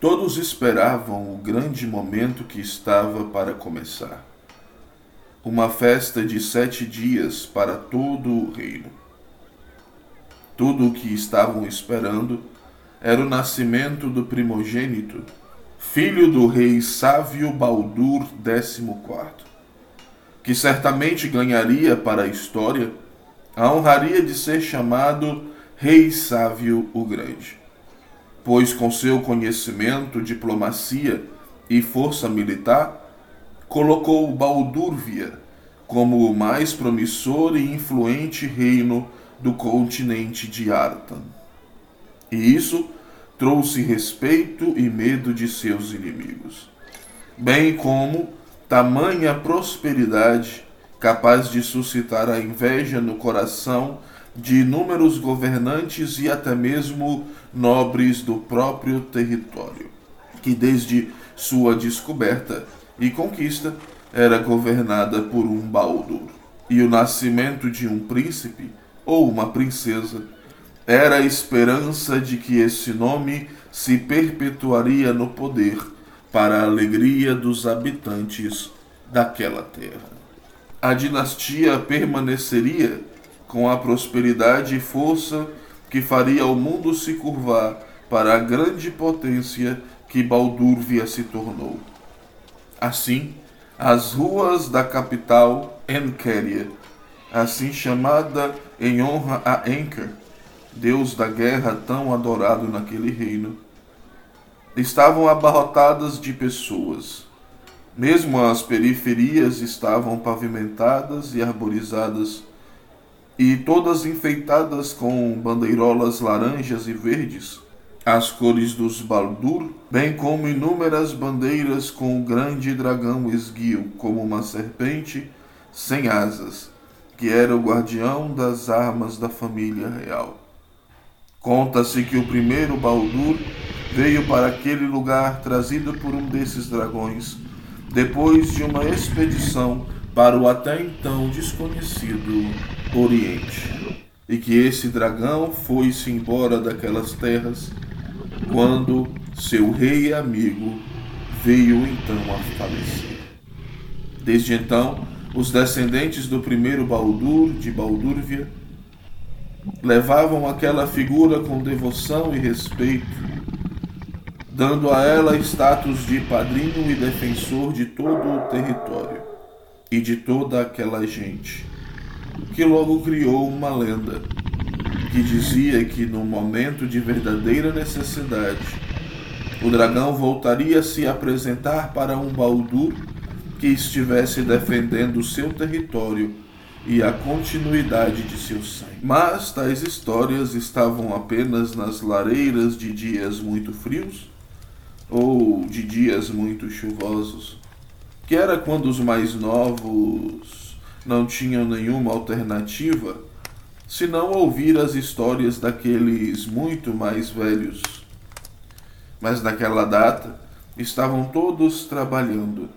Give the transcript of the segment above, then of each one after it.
Todos esperavam o grande momento que estava para começar. Uma festa de sete dias para todo o reino. Tudo o que estavam esperando era o nascimento do primogênito, filho do rei Sávio Baldur XIV, que certamente ganharia para a história a honraria de ser chamado Rei Sávio o Grande pois com seu conhecimento, diplomacia e força militar, colocou Baldúrvia como o mais promissor e influente reino do continente de Artan. E isso trouxe respeito e medo de seus inimigos, bem como tamanha prosperidade capaz de suscitar a inveja no coração de inúmeros governantes e até mesmo nobres do próprio território, que desde sua descoberta e conquista era governada por um Baldur. E o nascimento de um príncipe ou uma princesa era a esperança de que esse nome se perpetuaria no poder para a alegria dos habitantes daquela terra. A dinastia permaneceria com a prosperidade e força que faria o mundo se curvar para a grande potência que Baldúrvia se tornou. Assim, as ruas da capital Enkeria, assim chamada em honra a Enker, deus da guerra tão adorado naquele reino, estavam abarrotadas de pessoas. Mesmo as periferias estavam pavimentadas e arborizadas e todas enfeitadas com bandeirolas laranjas e verdes, as cores dos Baldur, bem como inúmeras bandeiras com o grande dragão esguio, como uma serpente sem asas, que era o guardião das armas da família real. Conta-se que o primeiro Baldur veio para aquele lugar trazido por um desses dragões, depois de uma expedição para o até então desconhecido Oriente, e que esse dragão foi-se embora daquelas terras quando seu rei amigo veio então a falecer. Desde então, os descendentes do primeiro Baldur, de Baldúrvia, levavam aquela figura com devoção e respeito, dando a ela status de padrinho e defensor de todo o território e de toda aquela gente, que logo criou uma lenda que dizia que no momento de verdadeira necessidade, o dragão voltaria a se apresentar para um Baldur que estivesse defendendo seu território e a continuidade de seu sangue. Mas tais histórias estavam apenas nas lareiras de dias muito frios ou de dias muito chuvosos que era quando os mais novos não tinham nenhuma alternativa senão ouvir as histórias daqueles muito mais velhos. Mas naquela data estavam todos trabalhando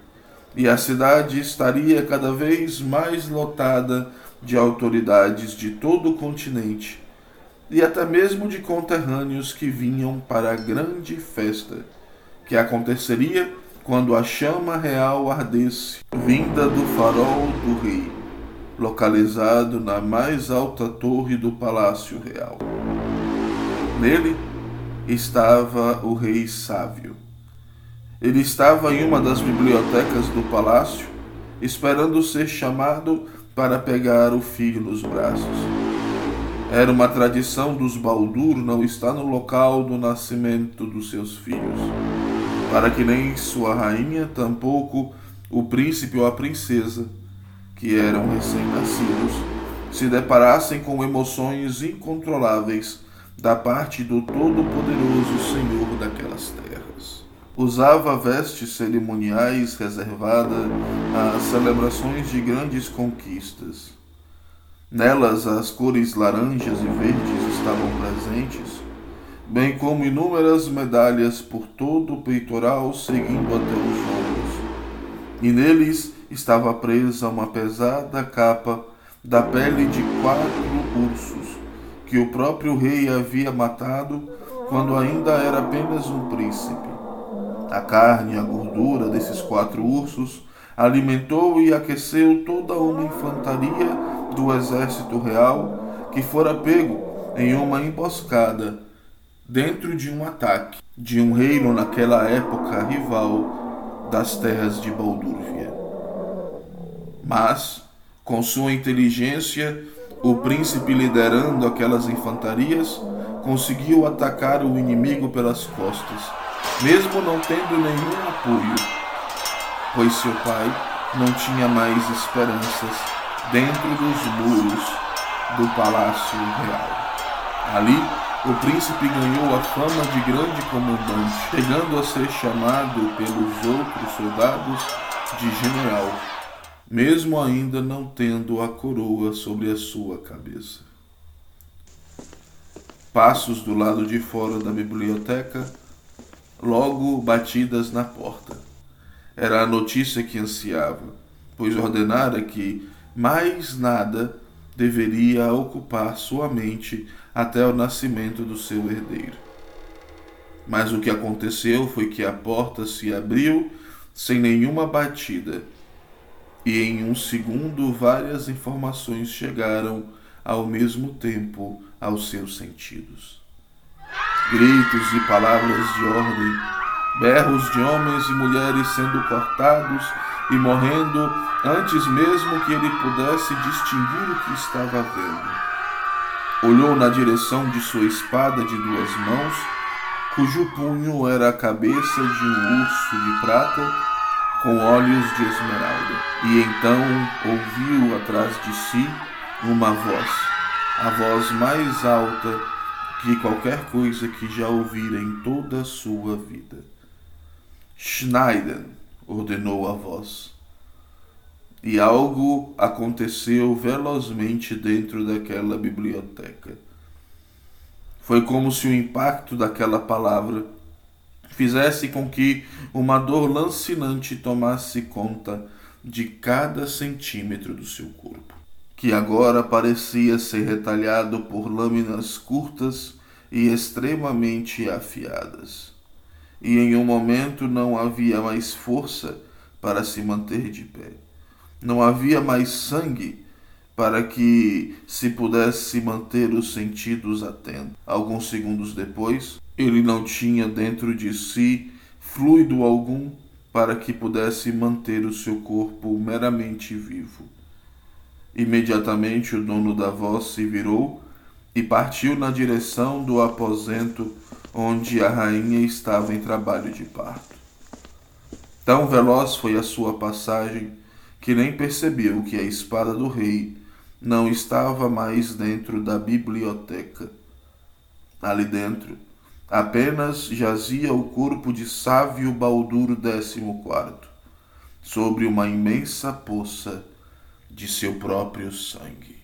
e a cidade estaria cada vez mais lotada de autoridades de todo o continente e até mesmo de conterrâneos que vinham para a grande festa que aconteceria quando a chama real ardesse, vinda do farol do rei, localizado na mais alta torre do palácio real. Nele estava o rei Sávio. Ele estava em uma das bibliotecas do palácio, esperando ser chamado para pegar o filho nos braços. Era uma tradição dos Baldur não estar no local do nascimento dos seus filhos para que nem sua rainha, tampouco o príncipe ou a princesa, que eram recém-nascidos, se deparassem com emoções incontroláveis da parte do Todo-Poderoso Senhor daquelas terras. Usava vestes cerimoniais reservadas às celebrações de grandes conquistas. Nelas as cores laranjas e verdes estavam presentes bem como inúmeras medalhas por todo o peitoral seguindo até os ombros. E neles estava presa uma pesada capa da pele de quatro ursos, que o próprio rei havia matado quando ainda era apenas um príncipe. A carne e a gordura desses quatro ursos alimentou e aqueceu toda uma infantaria do exército real que fora pego em uma emboscada dentro de um ataque de um reino naquela época rival das terras de Baldúrvia. Mas, com sua inteligência, o príncipe liderando aquelas infantarias conseguiu atacar o inimigo pelas costas, mesmo não tendo nenhum apoio, pois seu pai não tinha mais esperanças dentro dos muros do palácio real. Ali, o príncipe ganhou a fama de grande comandante, chegando a ser chamado pelos outros soldados de general, mesmo ainda não tendo a coroa sobre a sua cabeça. Passos do lado de fora da biblioteca, logo batidas na porta. Era a notícia que ansiava, pois ordenara que mais nada deveria ocupar sua mente até o nascimento do seu herdeiro. Mas o que aconteceu foi que a porta se abriu sem nenhuma batida, e em um segundo várias informações chegaram ao mesmo tempo aos seus sentidos. Gritos e palavras de ordem, berros de homens e mulheres sendo cortados e morrendo antes mesmo que ele pudesse distinguir o que estava vendo. Olhou na direção de sua espada de duas mãos, cujo punho era a cabeça de um urso de prata com olhos de esmeralda. E então ouviu atrás de si uma voz, a voz mais alta que qualquer coisa que já ouvira em toda a sua vida. Schneider, ordenou a voz e algo aconteceu velozmente dentro daquela biblioteca. Foi como se o impacto daquela palavra fizesse com que uma dor lancinante tomasse conta de cada centímetro do seu corpo, que agora parecia ser retalhado por lâminas curtas e extremamente afiadas. E em um momento não havia mais força para se manter de pé. Não havia mais sangue para que se pudesse manter os sentidos atentos. Alguns segundos depois, ele não tinha dentro de si fluido algum para que pudesse manter o seu corpo meramente vivo. Imediatamente o dono da voz se virou e partiu na direção do aposento onde a rainha estava em trabalho de parto. Tão veloz foi a sua passagem que nem percebeu que a espada do rei não estava mais dentro da biblioteca. Ali dentro, apenas jazia o corpo de Sávio Balduro XIV, sobre uma imensa poça de seu próprio sangue.